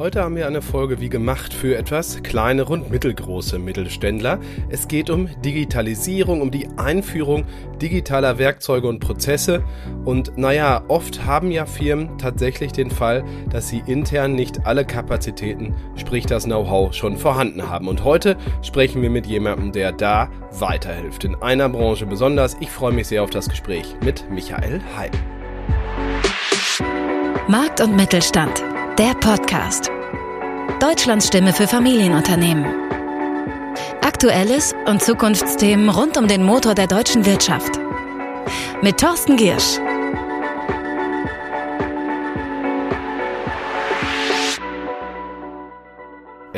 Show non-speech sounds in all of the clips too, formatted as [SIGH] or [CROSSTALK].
Heute haben wir eine Folge wie gemacht für etwas kleinere und mittelgroße Mittelständler. Es geht um Digitalisierung, um die Einführung digitaler Werkzeuge und Prozesse. Und naja, oft haben ja Firmen tatsächlich den Fall, dass sie intern nicht alle Kapazitäten, sprich das Know-how, schon vorhanden haben. Und heute sprechen wir mit jemandem, der da weiterhilft. In einer Branche besonders. Ich freue mich sehr auf das Gespräch mit Michael Heim. Markt und Mittelstand der Podcast. Deutschlands Stimme für Familienunternehmen. Aktuelles und Zukunftsthemen rund um den Motor der deutschen Wirtschaft. Mit Thorsten Giersch.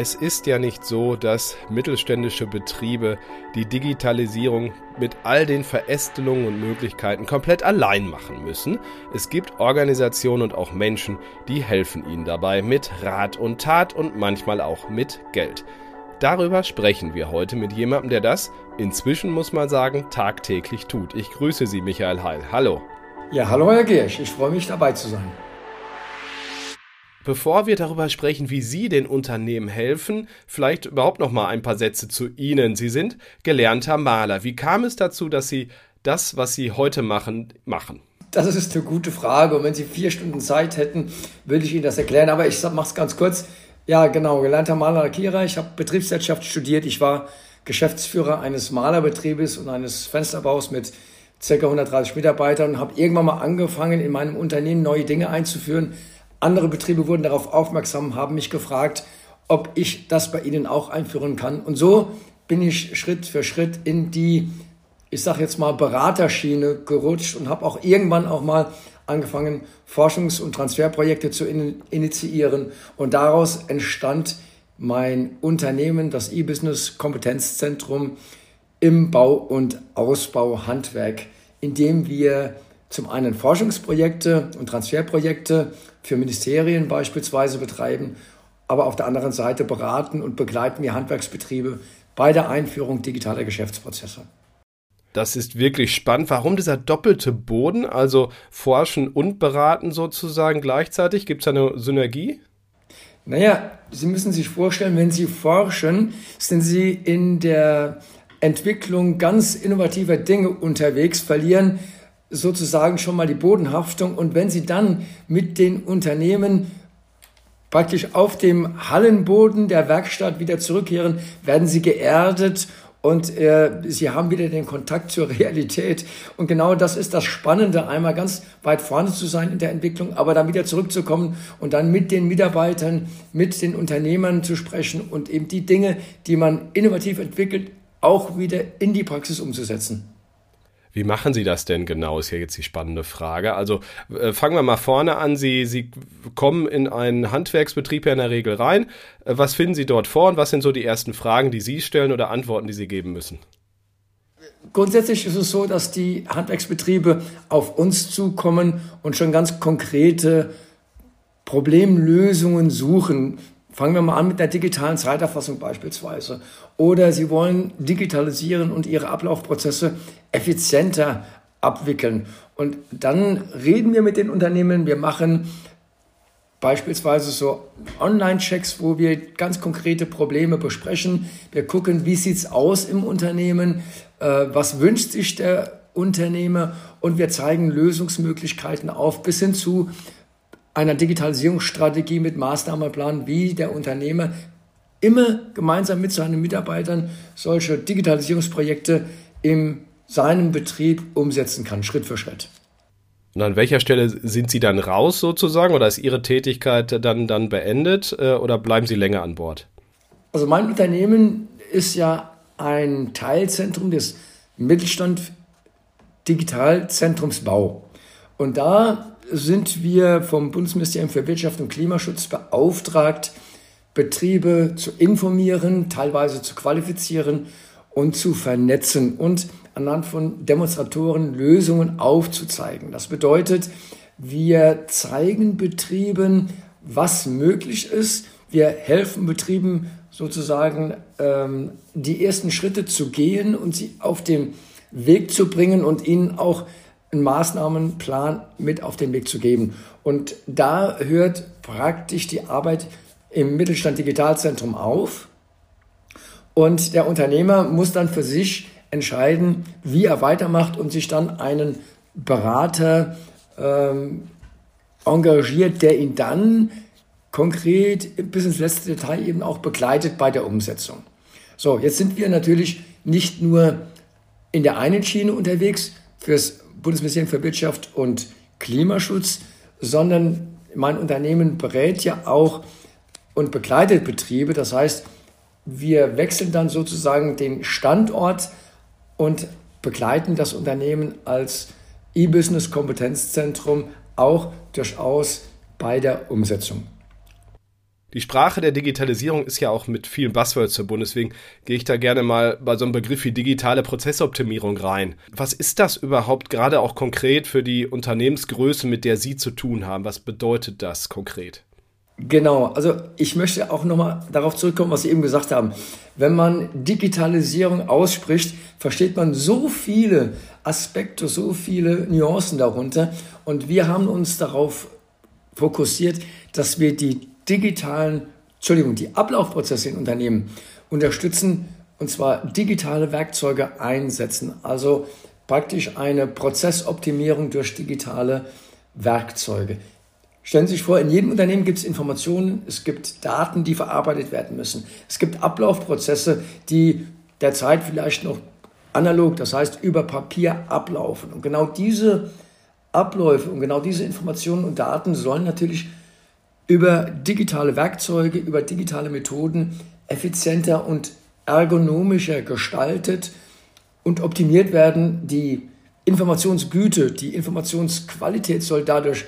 Es ist ja nicht so, dass mittelständische Betriebe die Digitalisierung mit all den Verästelungen und Möglichkeiten komplett allein machen müssen. Es gibt Organisationen und auch Menschen, die helfen ihnen dabei mit Rat und Tat und manchmal auch mit Geld. Darüber sprechen wir heute mit jemandem, der das inzwischen, muss man sagen, tagtäglich tut. Ich grüße Sie, Michael Heil. Hallo. Ja, hallo Herr Giersch, ich freue mich dabei zu sein. Bevor wir darüber sprechen, wie Sie den Unternehmen helfen, vielleicht überhaupt noch mal ein paar Sätze zu Ihnen. Sie sind gelernter Maler. Wie kam es dazu, dass Sie das, was Sie heute machen, machen? Das ist eine gute Frage. Und wenn Sie vier Stunden Zeit hätten, würde ich Ihnen das erklären. Aber ich mache es ganz kurz. Ja, genau, gelernter Maler Lackierer. Ich habe Betriebswirtschaft studiert. Ich war Geschäftsführer eines Malerbetriebes und eines Fensterbaus mit ca. 130 Mitarbeitern und habe irgendwann mal angefangen, in meinem Unternehmen neue Dinge einzuführen andere Betriebe wurden darauf aufmerksam, haben mich gefragt, ob ich das bei ihnen auch einführen kann. Und so bin ich Schritt für Schritt in die, ich sage jetzt mal, Beraterschiene gerutscht und habe auch irgendwann auch mal angefangen, Forschungs- und Transferprojekte zu in initiieren. Und daraus entstand mein Unternehmen, das E-Business Kompetenzzentrum im Bau- und Ausbauhandwerk, in dem wir zum einen Forschungsprojekte und Transferprojekte für Ministerien beispielsweise betreiben, aber auf der anderen Seite beraten und begleiten wir Handwerksbetriebe bei der Einführung digitaler Geschäftsprozesse. Das ist wirklich spannend. Warum dieser doppelte Boden, also forschen und beraten sozusagen gleichzeitig? Gibt es eine Synergie? Naja, Sie müssen sich vorstellen, wenn Sie forschen, sind Sie in der Entwicklung ganz innovativer Dinge unterwegs, verlieren sozusagen schon mal die Bodenhaftung. Und wenn Sie dann mit den Unternehmen praktisch auf dem Hallenboden der Werkstatt wieder zurückkehren, werden Sie geerdet und äh, sie haben wieder den Kontakt zur [LAUGHS] Realität. Und genau das ist das Spannende, einmal ganz weit vorne zu sein in der Entwicklung, aber dann wieder zurückzukommen und dann mit den Mitarbeitern, mit den Unternehmern zu sprechen und eben die Dinge, die man innovativ entwickelt, auch wieder in die Praxis umzusetzen. Wie machen Sie das denn genau, ist ja jetzt die spannende Frage. Also äh, fangen wir mal vorne an. Sie, Sie kommen in einen Handwerksbetrieb ja in der Regel rein. Äh, was finden Sie dort vor und was sind so die ersten Fragen, die Sie stellen oder Antworten, die Sie geben müssen? Grundsätzlich ist es so, dass die Handwerksbetriebe auf uns zukommen und schon ganz konkrete Problemlösungen suchen. Fangen wir mal an mit der digitalen Zeiterfassung beispielsweise. Oder Sie wollen digitalisieren und Ihre Ablaufprozesse effizienter abwickeln. Und dann reden wir mit den Unternehmen. Wir machen beispielsweise so Online-Checks, wo wir ganz konkrete Probleme besprechen. Wir gucken, wie sieht es aus im Unternehmen, äh, was wünscht sich der Unternehmer und wir zeigen Lösungsmöglichkeiten auf bis hin zu einer Digitalisierungsstrategie mit Maßnahmenplan, wie der Unternehmer immer gemeinsam mit seinen Mitarbeitern solche Digitalisierungsprojekte in seinem Betrieb umsetzen kann, Schritt für Schritt. Und an welcher Stelle sind Sie dann raus sozusagen oder ist Ihre Tätigkeit dann, dann beendet äh, oder bleiben Sie länger an Bord? Also mein Unternehmen ist ja ein Teilzentrum des Mittelstand Digitalzentrums Bau. Und da sind wir vom Bundesministerium für Wirtschaft und Klimaschutz beauftragt, Betriebe zu informieren, teilweise zu qualifizieren und zu vernetzen und anhand von Demonstratoren Lösungen aufzuzeigen. Das bedeutet, wir zeigen Betrieben, was möglich ist. Wir helfen Betrieben sozusagen ähm, die ersten Schritte zu gehen und sie auf den Weg zu bringen und ihnen auch einen Maßnahmenplan mit auf den Weg zu geben. Und da hört praktisch die Arbeit im Mittelstand Digitalzentrum auf und der Unternehmer muss dann für sich entscheiden, wie er weitermacht und sich dann einen Berater ähm, engagiert, der ihn dann konkret bis ins letzte Detail eben auch begleitet bei der Umsetzung. So, jetzt sind wir natürlich nicht nur in der einen Schiene unterwegs fürs Bundesministerium für Wirtschaft und Klimaschutz, sondern mein Unternehmen berät ja auch und begleitet Betriebe. Das heißt, wir wechseln dann sozusagen den Standort und begleiten das Unternehmen als E-Business Kompetenzzentrum auch durchaus bei der Umsetzung. Die Sprache der Digitalisierung ist ja auch mit vielen Buzzwords verbunden, deswegen gehe ich da gerne mal bei so einem Begriff wie digitale Prozessoptimierung rein. Was ist das überhaupt gerade auch konkret für die Unternehmensgröße, mit der Sie zu tun haben? Was bedeutet das konkret? Genau, also ich möchte auch nochmal darauf zurückkommen, was Sie eben gesagt haben. Wenn man Digitalisierung ausspricht, versteht man so viele Aspekte, so viele Nuancen darunter. Und wir haben uns darauf fokussiert, dass wir die digitalen, Entschuldigung, die Ablaufprozesse in Unternehmen unterstützen und zwar digitale Werkzeuge einsetzen. Also praktisch eine Prozessoptimierung durch digitale Werkzeuge. Stellen Sie sich vor, in jedem Unternehmen gibt es Informationen, es gibt Daten, die verarbeitet werden müssen. Es gibt Ablaufprozesse, die derzeit vielleicht noch analog, das heißt über Papier ablaufen. Und genau diese Abläufe und genau diese Informationen und Daten sollen natürlich über digitale Werkzeuge, über digitale Methoden effizienter und ergonomischer gestaltet und optimiert werden. Die Informationsgüte, die Informationsqualität soll dadurch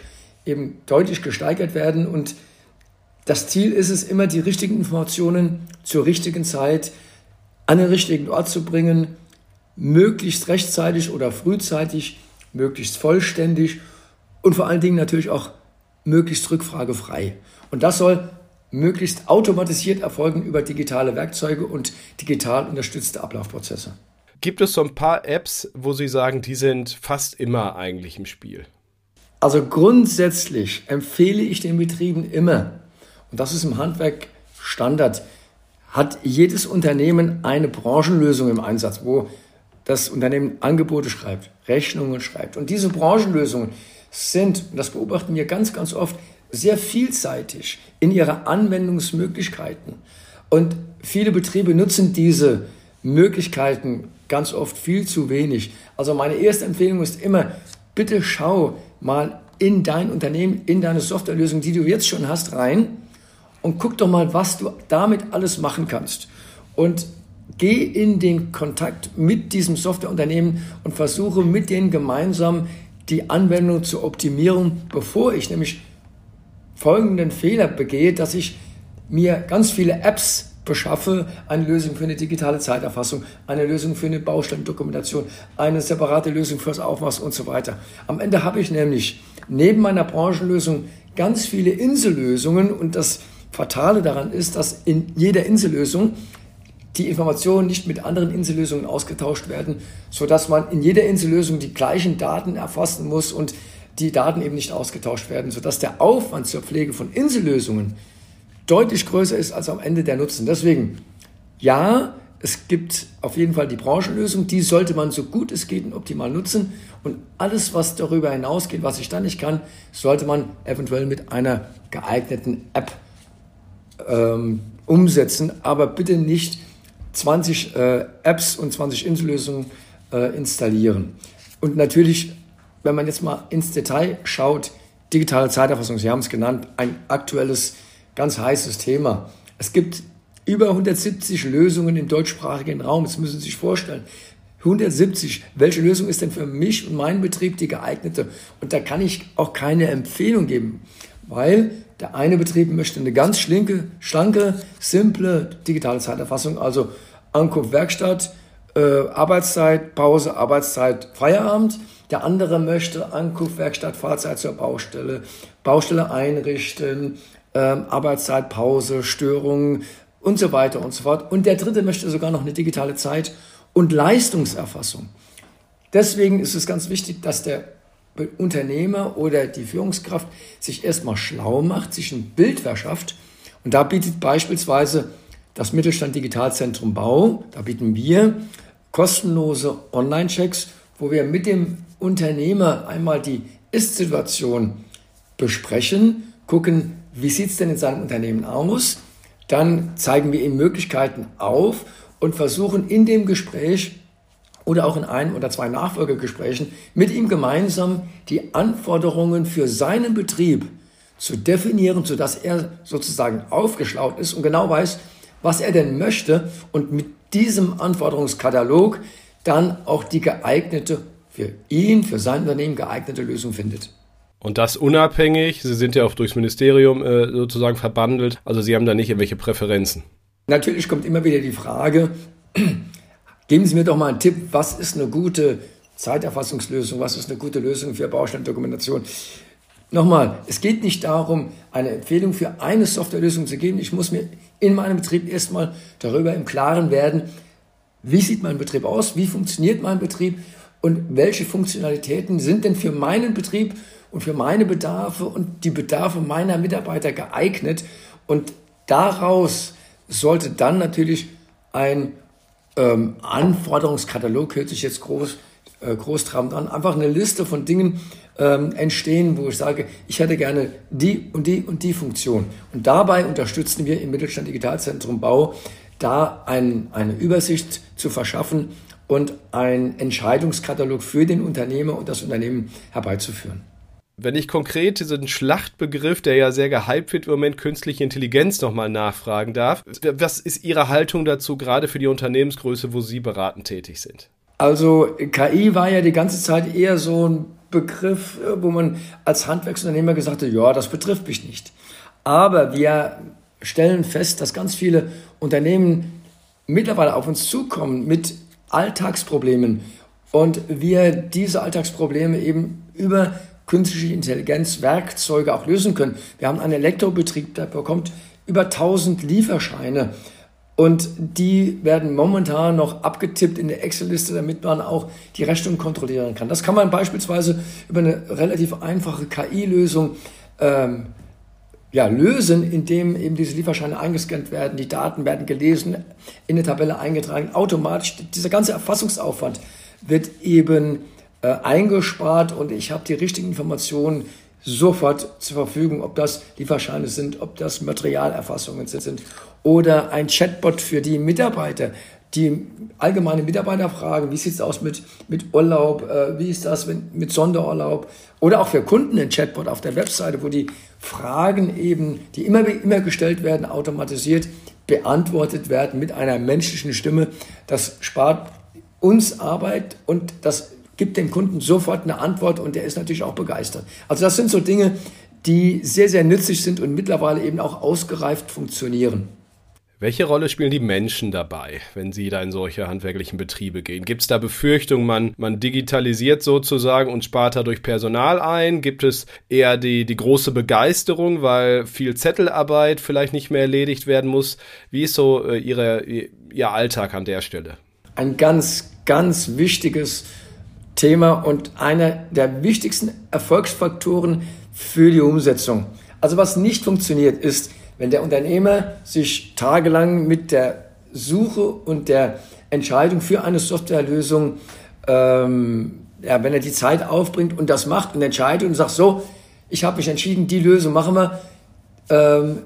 eben deutlich gesteigert werden und das Ziel ist es immer, die richtigen Informationen zur richtigen Zeit an den richtigen Ort zu bringen, möglichst rechtzeitig oder frühzeitig, möglichst vollständig und vor allen Dingen natürlich auch möglichst rückfragefrei. Und das soll möglichst automatisiert erfolgen über digitale Werkzeuge und digital unterstützte Ablaufprozesse. Gibt es so ein paar Apps, wo Sie sagen, die sind fast immer eigentlich im Spiel? Also grundsätzlich empfehle ich den Betrieben immer, und das ist im Handwerk Standard, hat jedes Unternehmen eine Branchenlösung im Einsatz, wo das Unternehmen Angebote schreibt, Rechnungen schreibt. Und diese Branchenlösungen sind, das beobachten wir ganz, ganz oft, sehr vielseitig in ihrer Anwendungsmöglichkeiten. Und viele Betriebe nutzen diese Möglichkeiten ganz oft viel zu wenig. Also meine erste Empfehlung ist immer, bitte schau mal in dein Unternehmen, in deine Softwarelösung, die du jetzt schon hast, rein und guck doch mal, was du damit alles machen kannst. Und geh in den Kontakt mit diesem Softwareunternehmen und versuche mit denen gemeinsam die Anwendung zu optimieren, bevor ich nämlich folgenden Fehler begehe, dass ich mir ganz viele Apps beschaffe, eine Lösung für eine digitale Zeiterfassung, eine Lösung für eine Baustellendokumentation, eine separate Lösung fürs Aufmaß und so weiter. Am Ende habe ich nämlich neben meiner Branchenlösung ganz viele Insellösungen und das Fatale daran ist, dass in jeder Insellösung die Informationen nicht mit anderen Insellösungen ausgetauscht werden, sodass man in jeder Insellösung die gleichen Daten erfassen muss und die Daten eben nicht ausgetauscht werden, sodass der Aufwand zur Pflege von Insellösungen deutlich größer ist als am Ende der Nutzen. Deswegen, ja, es gibt auf jeden Fall die Branchenlösung, die sollte man so gut es geht und optimal nutzen. Und alles, was darüber hinausgeht, was ich da nicht kann, sollte man eventuell mit einer geeigneten App ähm, umsetzen, aber bitte nicht 20 äh, Apps und 20 Insellösungen äh, installieren. Und natürlich, wenn man jetzt mal ins Detail schaut, digitale Zeiterfassung, Sie haben es genannt, ein aktuelles, ganz heißes Thema. Es gibt über 170 Lösungen im deutschsprachigen Raum. Das müssen Sie sich vorstellen. 170. Welche Lösung ist denn für mich und meinen Betrieb die geeignete? Und da kann ich auch keine Empfehlung geben, weil der eine Betrieb möchte eine ganz schlinke, schlanke, simple digitale Zeiterfassung, also Ankunft Werkstatt, äh, Arbeitszeit, Pause, Arbeitszeit, Feierabend. Der andere möchte Ankunft Werkstatt, Fahrzeit zur Baustelle, Baustelle einrichten, äh, Arbeitszeit, Pause, Störungen und so weiter und so fort. Und der dritte möchte sogar noch eine digitale Zeit und Leistungserfassung. Deswegen ist es ganz wichtig, dass der Unternehmer oder die Führungskraft sich erstmal schlau macht, sich ein Bild verschafft. Und da bietet beispielsweise das Mittelstand Digitalzentrum Bau, da bieten wir kostenlose Online-Checks, wo wir mit dem Unternehmer einmal die Ist-Situation besprechen, gucken, wie sieht es denn in seinem Unternehmen aus, dann zeigen wir ihm Möglichkeiten auf und versuchen in dem Gespräch oder auch in ein oder zwei Nachfolgegesprächen mit ihm gemeinsam die Anforderungen für seinen Betrieb zu definieren, sodass er sozusagen aufgeschlaut ist und genau weiß, was er denn möchte und mit diesem Anforderungskatalog dann auch die geeignete, für ihn, für sein Unternehmen geeignete Lösung findet. Und das unabhängig, Sie sind ja auch durchs Ministerium äh, sozusagen verbandelt, also Sie haben da nicht irgendwelche Präferenzen. Natürlich kommt immer wieder die Frage, geben Sie mir doch mal einen Tipp, was ist eine gute Zeiterfassungslösung, was ist eine gute Lösung für Bausteindokumentation. Nochmal, es geht nicht darum, eine Empfehlung für eine Softwarelösung zu geben. Ich muss mir in meinem Betrieb erstmal darüber im Klaren werden, wie sieht mein Betrieb aus, wie funktioniert mein Betrieb und welche Funktionalitäten sind denn für meinen Betrieb und für meine Bedarfe und die Bedarfe meiner Mitarbeiter geeignet. Und daraus sollte dann natürlich ein ähm, Anforderungskatalog, hört sich jetzt groß, äh, großtrabend an, einfach eine Liste von Dingen ähm, entstehen, wo ich sage, ich hätte gerne die und die und die Funktion. Und dabei unterstützen wir im Mittelstand Digitalzentrum Bau, da ein, eine Übersicht zu verschaffen und einen Entscheidungskatalog für den Unternehmer und das Unternehmen herbeizuführen. Wenn ich konkret diesen Schlachtbegriff, der ja sehr gehypt wird im Moment, künstliche Intelligenz nochmal nachfragen darf, was ist Ihre Haltung dazu, gerade für die Unternehmensgröße, wo Sie beratend tätig sind? Also KI war ja die ganze Zeit eher so ein Begriff, wo man als Handwerksunternehmer gesagt hat, ja, das betrifft mich nicht. Aber wir stellen fest, dass ganz viele Unternehmen mittlerweile auf uns zukommen mit Alltagsproblemen und wir diese Alltagsprobleme eben über künstliche Intelligenz Werkzeuge auch lösen können. Wir haben einen Elektrobetrieb, der bekommt über 1000 Lieferscheine und die werden momentan noch abgetippt in der Excel-Liste, damit man auch die Rechnung kontrollieren kann. Das kann man beispielsweise über eine relativ einfache KI-Lösung ähm, ja, lösen, indem eben diese Lieferscheine eingescannt werden, die Daten werden gelesen, in eine Tabelle eingetragen, automatisch. Dieser ganze Erfassungsaufwand wird eben äh, eingespart und ich habe die richtigen Informationen sofort zur Verfügung, ob das Lieferscheine sind, ob das Materialerfassungen sind oder ein Chatbot für die Mitarbeiter, die allgemeine Mitarbeiter fragen, wie sieht es aus mit, mit Urlaub, äh, wie ist das mit, mit Sonderurlaub oder auch für Kunden ein Chatbot auf der Webseite, wo die Fragen eben, die immer, immer gestellt werden, automatisiert beantwortet werden mit einer menschlichen Stimme. Das spart uns Arbeit und das gibt dem Kunden sofort eine Antwort und der ist natürlich auch begeistert. Also das sind so Dinge, die sehr, sehr nützlich sind und mittlerweile eben auch ausgereift funktionieren. Welche Rolle spielen die Menschen dabei, wenn sie da in solche handwerklichen Betriebe gehen? Gibt es da Befürchtungen, man, man digitalisiert sozusagen und spart dadurch Personal ein? Gibt es eher die, die große Begeisterung, weil viel Zettelarbeit vielleicht nicht mehr erledigt werden muss? Wie ist so äh, ihre, Ihr Alltag an der Stelle? Ein ganz, ganz wichtiges Thema und einer der wichtigsten Erfolgsfaktoren für die Umsetzung. Also was nicht funktioniert ist, wenn der Unternehmer sich tagelang mit der Suche und der Entscheidung für eine Softwarelösung, ähm, ja, wenn er die Zeit aufbringt und das macht und entscheidet und sagt, so, ich habe mich entschieden, die Lösung machen wir, ähm,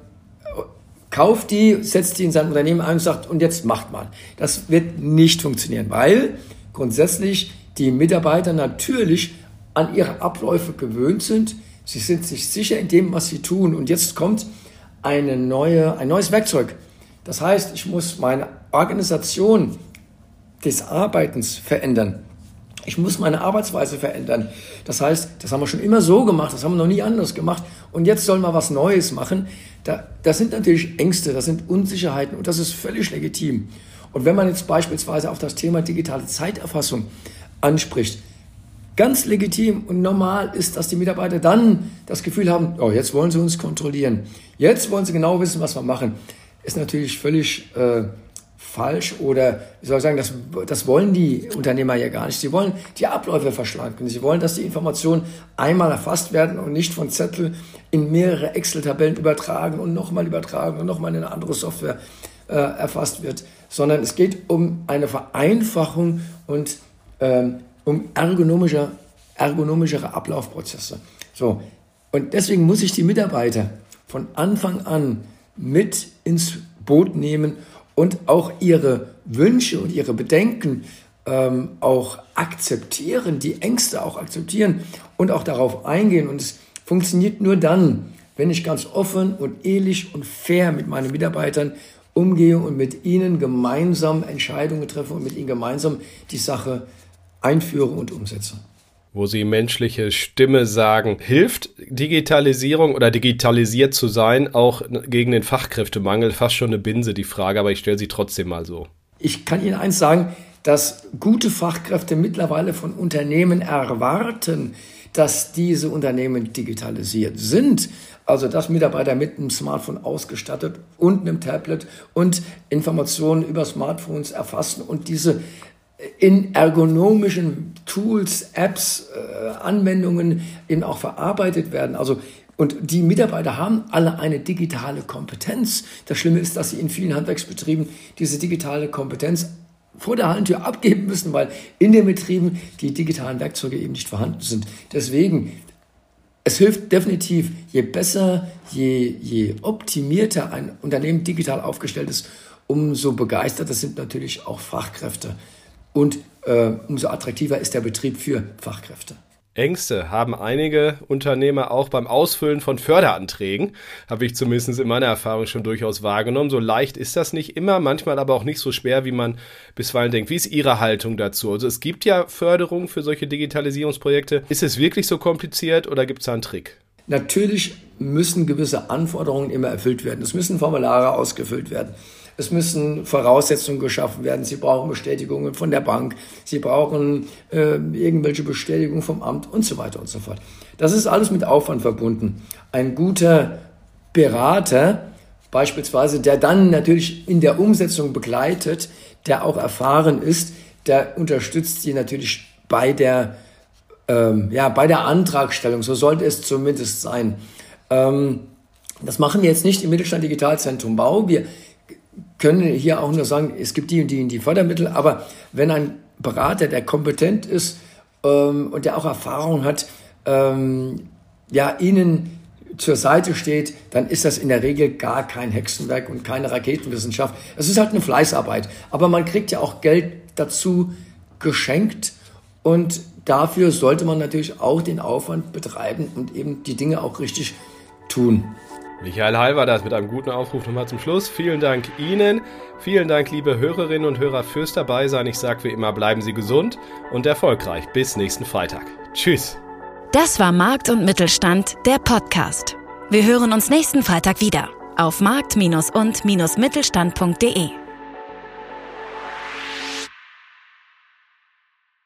kauft die, setzt die in sein Unternehmen ein und sagt, und jetzt macht mal. Das wird nicht funktionieren, weil grundsätzlich die Mitarbeiter natürlich an ihre Abläufe gewöhnt sind. Sie sind sich sicher in dem, was sie tun. Und jetzt kommt eine neue, ein neues Werkzeug. Das heißt, ich muss meine Organisation des Arbeitens verändern. Ich muss meine Arbeitsweise verändern. Das heißt, das haben wir schon immer so gemacht, das haben wir noch nie anders gemacht. Und jetzt sollen wir was Neues machen. Da, das sind natürlich Ängste, das sind Unsicherheiten und das ist völlig legitim. Und wenn man jetzt beispielsweise auf das Thema digitale Zeiterfassung anspricht, ganz legitim und normal ist, dass die Mitarbeiter dann das Gefühl haben, oh, jetzt wollen sie uns kontrollieren. Jetzt wollen sie genau wissen, was wir machen. Ist natürlich völlig äh, falsch oder wie soll ich sagen, das, das wollen die Unternehmer ja gar nicht. Sie wollen die Abläufe verschlanken. Sie wollen, dass die Informationen einmal erfasst werden und nicht von Zettel in mehrere Excel-Tabellen übertragen und nochmal übertragen und nochmal in eine andere Software äh, erfasst wird, sondern es geht um eine Vereinfachung und ähm, um ergonomische, ergonomischere Ablaufprozesse. So. Und deswegen muss ich die Mitarbeiter von Anfang an mit ins Boot nehmen und auch ihre Wünsche und ihre Bedenken ähm, auch akzeptieren, die Ängste auch akzeptieren und auch darauf eingehen. Und es funktioniert nur dann, wenn ich ganz offen und ehrlich und fair mit meinen Mitarbeitern umgehe und mit ihnen gemeinsam Entscheidungen treffe und mit ihnen gemeinsam die Sache einführe und umsetze wo Sie menschliche Stimme sagen. Hilft Digitalisierung oder digitalisiert zu sein auch gegen den Fachkräftemangel? Fast schon eine Binse, die Frage, aber ich stelle sie trotzdem mal so. Ich kann Ihnen eins sagen, dass gute Fachkräfte mittlerweile von Unternehmen erwarten, dass diese Unternehmen digitalisiert sind. Also dass Mitarbeiter mit einem Smartphone ausgestattet und einem Tablet und Informationen über Smartphones erfassen und diese in ergonomischen Tools, Apps, äh, Anwendungen eben auch verarbeitet werden. Also und die Mitarbeiter haben alle eine digitale Kompetenz. Das Schlimme ist, dass sie in vielen Handwerksbetrieben diese digitale Kompetenz vor der Hallentür abgeben müssen, weil in den Betrieben die digitalen Werkzeuge eben nicht vorhanden sind. Deswegen, es hilft definitiv, je besser, je, je optimierter ein Unternehmen digital aufgestellt ist, umso begeisterter sind natürlich auch Fachkräfte und äh, umso attraktiver ist der Betrieb für Fachkräfte. Ängste haben einige Unternehmer auch beim Ausfüllen von Förderanträgen, habe ich zumindest in meiner Erfahrung schon durchaus wahrgenommen. So leicht ist das nicht immer, manchmal aber auch nicht so schwer, wie man bisweilen denkt. Wie ist Ihre Haltung dazu? Also es gibt ja Förderung für solche Digitalisierungsprojekte. Ist es wirklich so kompliziert oder gibt es da einen Trick? Natürlich müssen gewisse Anforderungen immer erfüllt werden. Es müssen Formulare ausgefüllt werden. Es müssen Voraussetzungen geschaffen werden. Sie brauchen Bestätigungen von der Bank. Sie brauchen äh, irgendwelche Bestätigungen vom Amt und so weiter und so fort. Das ist alles mit Aufwand verbunden. Ein guter Berater, beispielsweise, der dann natürlich in der Umsetzung begleitet, der auch erfahren ist, der unterstützt Sie natürlich bei der, ähm, ja, bei der Antragstellung. So sollte es zumindest sein. Ähm, das machen wir jetzt nicht im Mittelstand Digitalzentrum Bau. Wir können hier auch nur sagen, es gibt die und die und die Fördermittel, aber wenn ein Berater, der kompetent ist ähm, und der auch Erfahrung hat, ähm, ja, Ihnen zur Seite steht, dann ist das in der Regel gar kein Hexenwerk und keine Raketenwissenschaft. Es ist halt eine Fleißarbeit. Aber man kriegt ja auch Geld dazu geschenkt und dafür sollte man natürlich auch den Aufwand betreiben und eben die Dinge auch richtig tun. Michael Heil war das mit einem guten Aufruf nochmal zum Schluss. Vielen Dank Ihnen. Vielen Dank, liebe Hörerinnen und Hörer, fürs Dabeisein. Ich sage wie immer, bleiben Sie gesund und erfolgreich. Bis nächsten Freitag. Tschüss. Das war Markt und Mittelstand, der Podcast. Wir hören uns nächsten Freitag wieder auf markt- und-mittelstand.de.